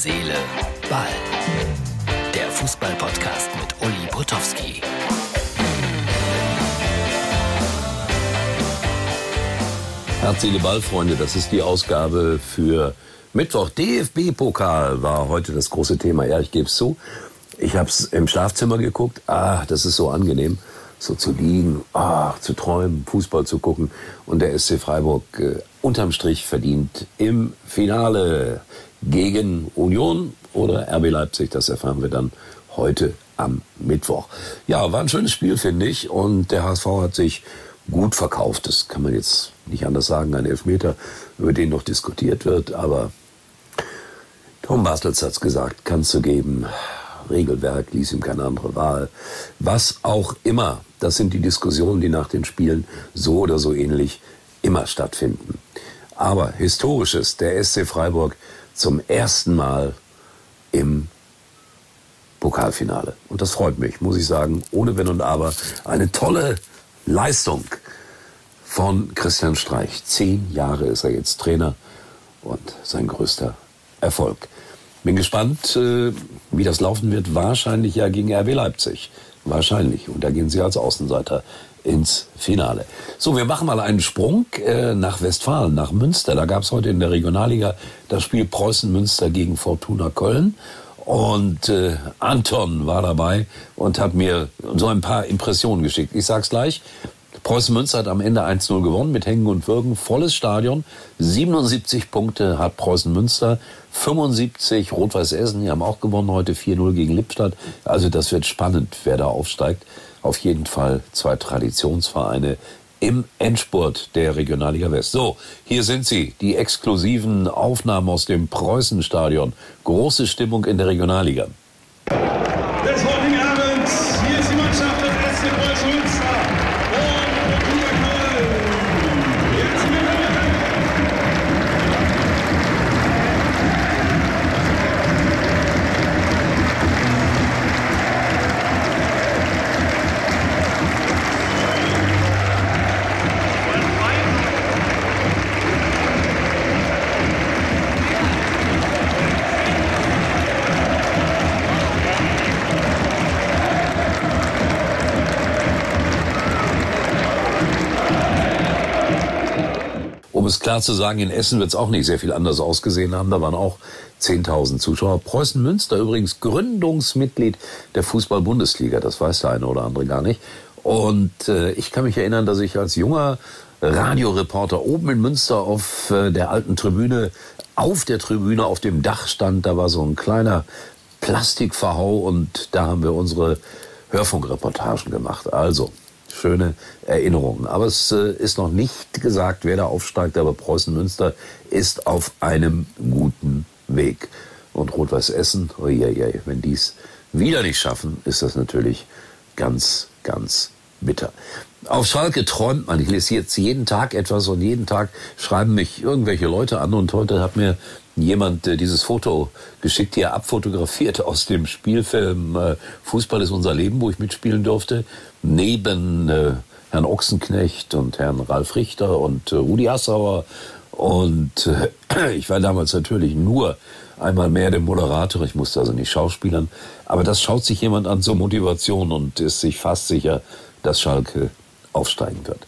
Seele, Ball. Der Fußball-Podcast mit Uli Potowski. Herz, Seele, Ball, Freunde, das ist die Ausgabe für Mittwoch. DFB-Pokal war heute das große Thema. Ja, ich gebe es zu. Ich habe es im Schlafzimmer geguckt. Ah, das ist so angenehm, so zu liegen, ah, zu träumen, Fußball zu gucken. Und der SC Freiburg äh, unterm Strich verdient im Finale gegen Union oder RB Leipzig. Das erfahren wir dann heute am Mittwoch. Ja, war ein schönes Spiel, finde ich. Und der HSV hat sich gut verkauft. Das kann man jetzt nicht anders sagen. Ein Elfmeter, über den noch diskutiert wird. Aber Tom Bartels hat's gesagt, kannst du geben. Regelwerk ließ ihm keine andere Wahl. Was auch immer. Das sind die Diskussionen, die nach den Spielen so oder so ähnlich immer stattfinden. Aber historisches, der SC Freiburg zum ersten Mal im Pokalfinale. Und das freut mich, muss ich sagen, ohne Wenn und Aber. Eine tolle Leistung von Christian Streich. Zehn Jahre ist er jetzt Trainer und sein größter Erfolg. Bin gespannt, äh, wie das laufen wird. Wahrscheinlich ja gegen RB Leipzig. Wahrscheinlich. Und da gehen sie als Außenseiter ins Finale. So, wir machen mal einen Sprung äh, nach Westfalen, nach Münster. Da gab es heute in der Regionalliga das Spiel Preußen-Münster gegen Fortuna Köln. Und äh, Anton war dabei und hat mir so ein paar Impressionen geschickt. Ich sag's gleich. Preußen Münster hat am Ende 1-0 gewonnen mit Hängen und Würgen. Volles Stadion. 77 Punkte hat Preußen Münster. 75 Rot-Weiß Essen. Die haben auch gewonnen heute 4-0 gegen Lippstadt. Also das wird spannend, wer da aufsteigt. Auf jeden Fall zwei Traditionsvereine im Endspurt der Regionalliga West. So, hier sind sie, die exklusiven Aufnahmen aus dem Preußenstadion. Große Stimmung in der Regionalliga. Es klar zu sagen, in Essen wird es auch nicht sehr viel anders ausgesehen haben. Da waren auch 10.000 Zuschauer. Preußen Münster übrigens Gründungsmitglied der Fußball-Bundesliga. Das weiß der eine oder andere gar nicht. Und äh, ich kann mich erinnern, dass ich als junger Radioreporter oben in Münster auf äh, der alten Tribüne, auf der Tribüne auf dem Dach stand. Da war so ein kleiner Plastikverhau und da haben wir unsere Hörfunkreportagen gemacht. Also, schöne Erinnerungen. Aber es äh, ist noch nicht gesagt, wer da aufsteigt, aber Preußen Münster ist auf einem guten Weg. Und Rot-Weiß Essen, oh je, je, wenn die es wieder nicht schaffen, ist das natürlich ganz, ganz bitter. Auf Schalke träumt man. Ich lese jetzt jeden Tag etwas und jeden Tag schreiben mich irgendwelche Leute an und heute hat mir jemand äh, dieses Foto geschickt, hier abfotografiert aus dem Spielfilm äh, Fußball ist unser Leben, wo ich mitspielen durfte, neben äh, Herrn Ochsenknecht und Herrn Ralf Richter und äh, Rudi Assauer. Und äh, ich war damals natürlich nur einmal mehr der Moderator, ich musste also nicht schauspielern, aber das schaut sich jemand an zur Motivation und ist sich fast sicher, dass Schalke aufsteigen wird.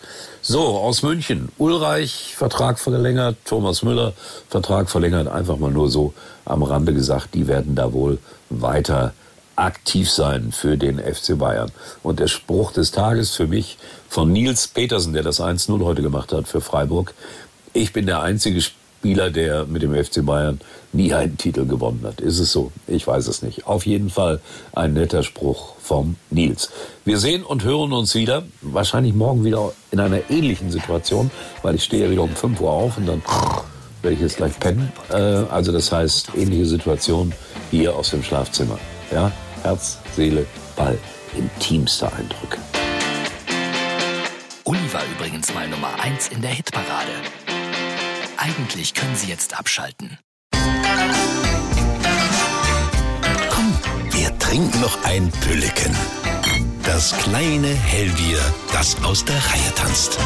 So, aus München. Ulreich, Vertrag verlängert. Thomas Müller, Vertrag verlängert. Einfach mal nur so am Rande gesagt, die werden da wohl weiter aktiv sein für den FC Bayern. Und der Spruch des Tages für mich von Nils Petersen, der das 1-0 heute gemacht hat für Freiburg. Ich bin der einzige Spieler, der mit dem FC Bayern nie einen Titel gewonnen hat. Ist es so? Ich weiß es nicht. Auf jeden Fall ein netter Spruch vom Nils. Wir sehen und hören uns wieder, wahrscheinlich morgen wieder in einer ähnlichen Situation, weil ich stehe ja wieder um 5 Uhr auf und dann werde ich jetzt gleich pennen. Äh, also das heißt, ähnliche Situation hier aus dem Schlafzimmer. Ja, Herz, Seele, Ball, intimste Eindrücke. Uli war übrigens mal Nummer 1 in der Hitparade. Eigentlich können Sie jetzt abschalten. Komm, wir trinken noch ein Pülleken. Das kleine Hellbier, das aus der Reihe tanzt.